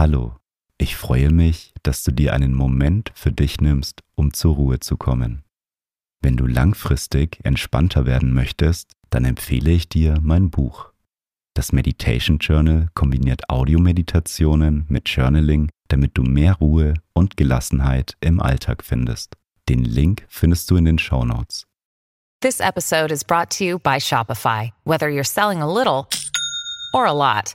Hallo, ich freue mich, dass du dir einen Moment für dich nimmst, um zur Ruhe zu kommen. Wenn du langfristig entspannter werden möchtest, dann empfehle ich dir mein Buch. Das Meditation Journal kombiniert Audiomeditationen mit Journaling, damit du mehr Ruhe und Gelassenheit im Alltag findest. Den Link findest du in den Show Notes. This episode is brought to you by Shopify. Whether you're selling a little or a lot,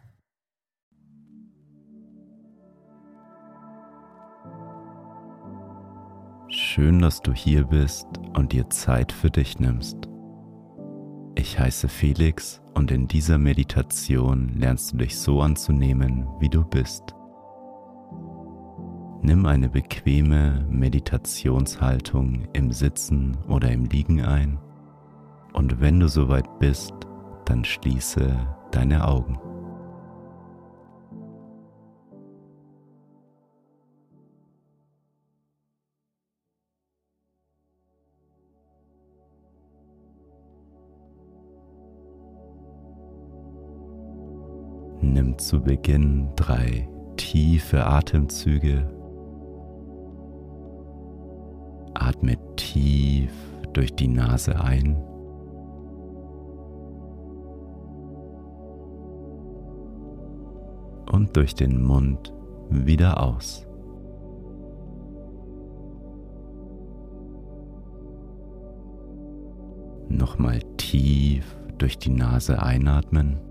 Schön, dass du hier bist und dir Zeit für dich nimmst. Ich heiße Felix und in dieser Meditation lernst du dich so anzunehmen, wie du bist. Nimm eine bequeme Meditationshaltung im Sitzen oder im Liegen ein und wenn du soweit bist, dann schließe deine Augen. Nimm zu Beginn drei tiefe Atemzüge. Atme tief durch die Nase ein. Und durch den Mund wieder aus. Nochmal tief durch die Nase einatmen.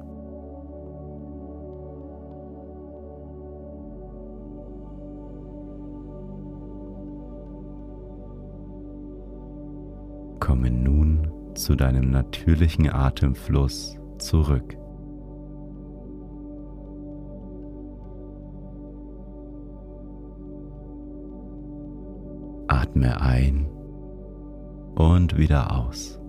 Komme nun zu deinem natürlichen Atemfluss zurück. Atme ein und wieder aus.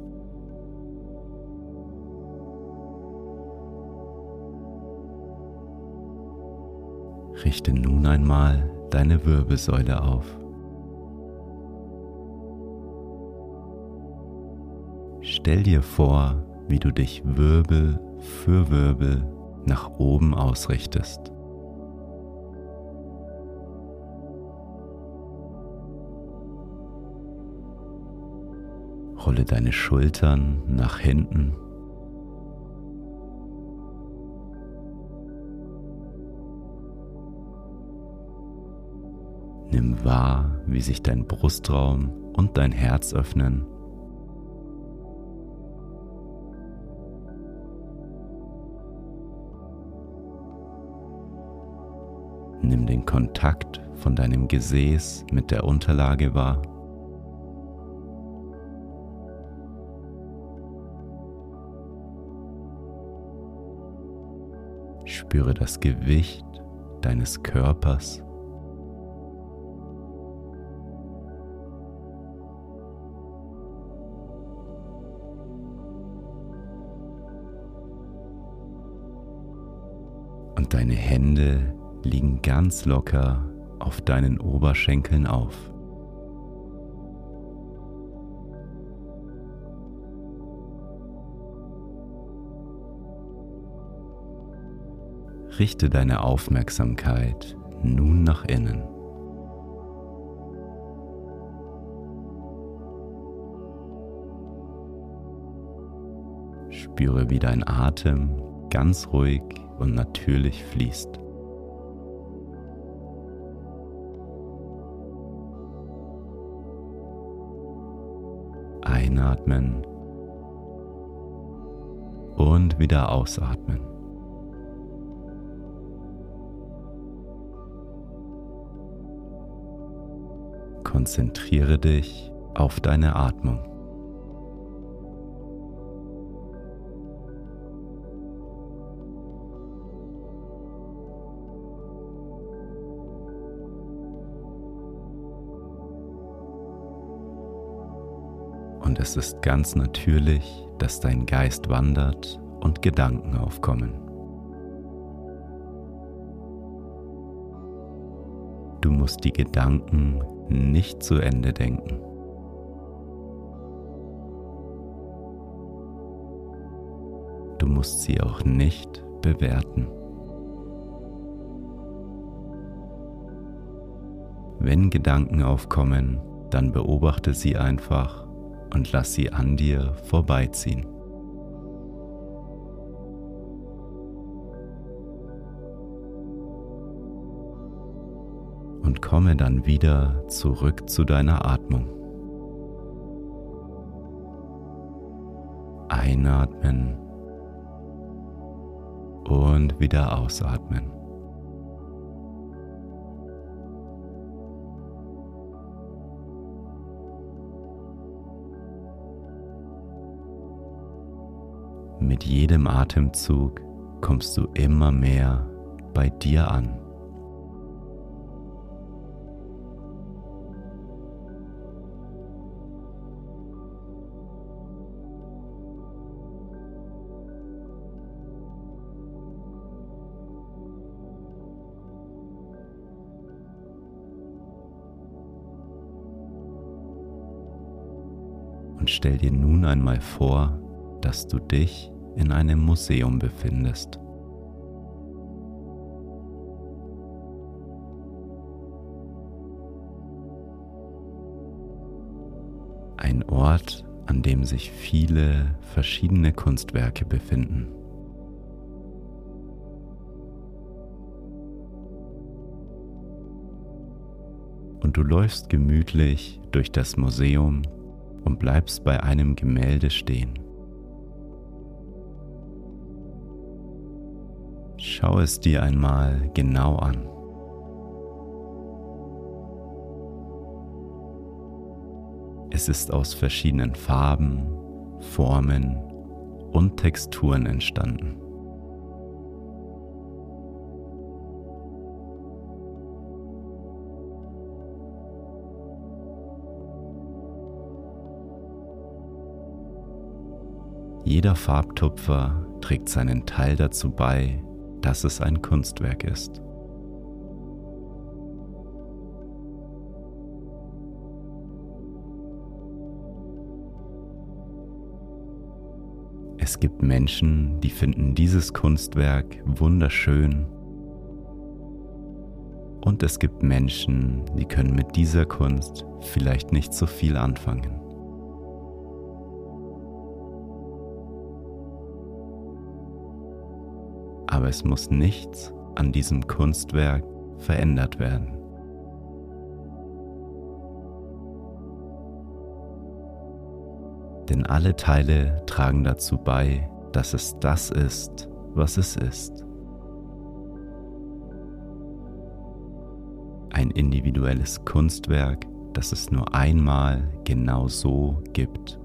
Richte nun einmal deine Wirbelsäule auf. Stell dir vor, wie du dich Wirbel für Wirbel nach oben ausrichtest. Rolle deine Schultern nach hinten. Nimm wahr, wie sich dein Brustraum und dein Herz öffnen Nimm den Kontakt von deinem Gesäß mit der Unterlage wahr. Spüre das Gewicht deines Körpers. Und deine Hände liegen ganz locker auf deinen Oberschenkeln auf. Richte deine Aufmerksamkeit nun nach innen. Spüre, wie dein Atem ganz ruhig und natürlich fließt. einatmen und wieder ausatmen. Konzentriere dich auf deine Atmung. Es ist ganz natürlich, dass dein Geist wandert und Gedanken aufkommen. Du musst die Gedanken nicht zu Ende denken. Du musst sie auch nicht bewerten. Wenn Gedanken aufkommen, dann beobachte sie einfach und lass sie an dir vorbeiziehen. Und komme dann wieder zurück zu deiner Atmung. Einatmen und wieder ausatmen. Mit jedem Atemzug kommst du immer mehr bei dir an. Und stell dir nun einmal vor, dass du dich in einem Museum befindest. Ein Ort, an dem sich viele verschiedene Kunstwerke befinden. Und du läufst gemütlich durch das Museum und bleibst bei einem Gemälde stehen. Schau es dir einmal genau an. Es ist aus verschiedenen Farben, Formen und Texturen entstanden. Jeder Farbtupfer trägt seinen Teil dazu bei, dass es ein Kunstwerk ist. Es gibt Menschen, die finden dieses Kunstwerk wunderschön und es gibt Menschen, die können mit dieser Kunst vielleicht nicht so viel anfangen. Aber es muss nichts an diesem Kunstwerk verändert werden. Denn alle Teile tragen dazu bei, dass es das ist, was es ist. Ein individuelles Kunstwerk, das es nur einmal genau so gibt.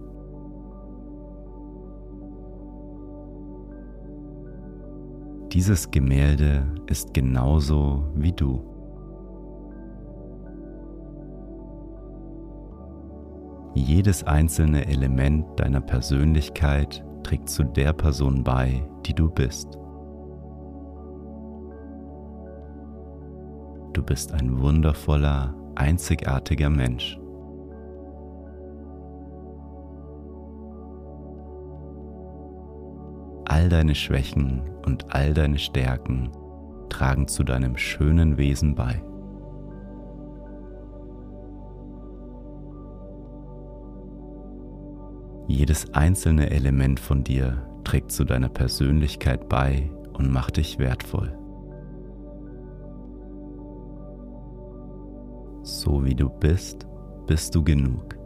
Dieses Gemälde ist genauso wie du. Jedes einzelne Element deiner Persönlichkeit trägt zu der Person bei, die du bist. Du bist ein wundervoller, einzigartiger Mensch. All deine Schwächen und all deine Stärken tragen zu deinem schönen Wesen bei. Jedes einzelne Element von dir trägt zu deiner Persönlichkeit bei und macht dich wertvoll. So wie du bist, bist du genug.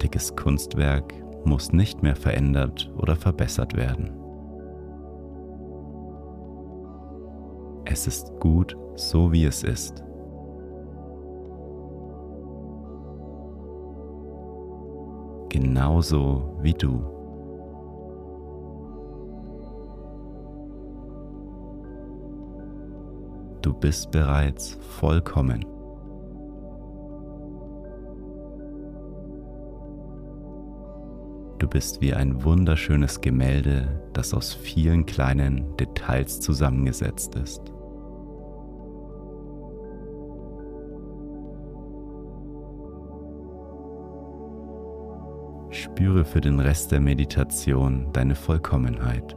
Fertiges Kunstwerk muss nicht mehr verändert oder verbessert werden. Es ist gut, so wie es ist. Genauso wie du. Du bist bereits vollkommen. Du bist wie ein wunderschönes Gemälde, das aus vielen kleinen Details zusammengesetzt ist. Spüre für den Rest der Meditation deine Vollkommenheit.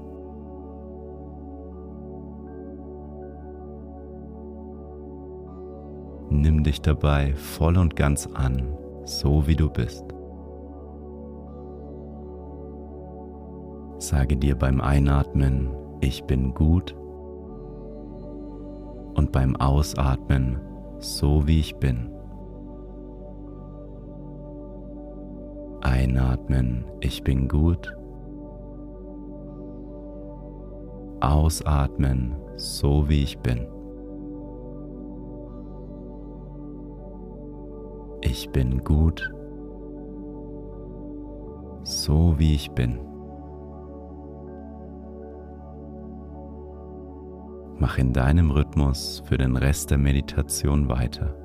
Nimm dich dabei voll und ganz an, so wie du bist. Sage dir beim Einatmen, ich bin gut und beim Ausatmen, so wie ich bin. Einatmen, ich bin gut. Ausatmen, so wie ich bin. Ich bin gut, so wie ich bin. Mach in deinem Rhythmus für den Rest der Meditation weiter.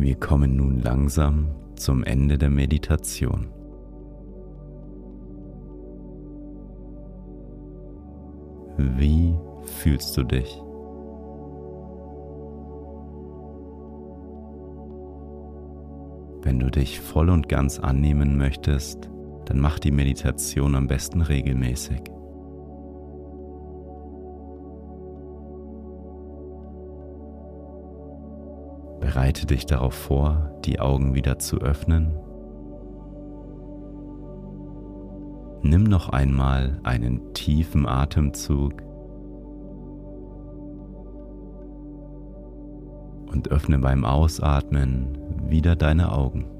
Wir kommen nun langsam zum Ende der Meditation. Wie fühlst du dich? Wenn du dich voll und ganz annehmen möchtest, dann mach die Meditation am besten regelmäßig. Bereite dich darauf vor, die Augen wieder zu öffnen. Nimm noch einmal einen tiefen Atemzug und öffne beim Ausatmen wieder deine Augen.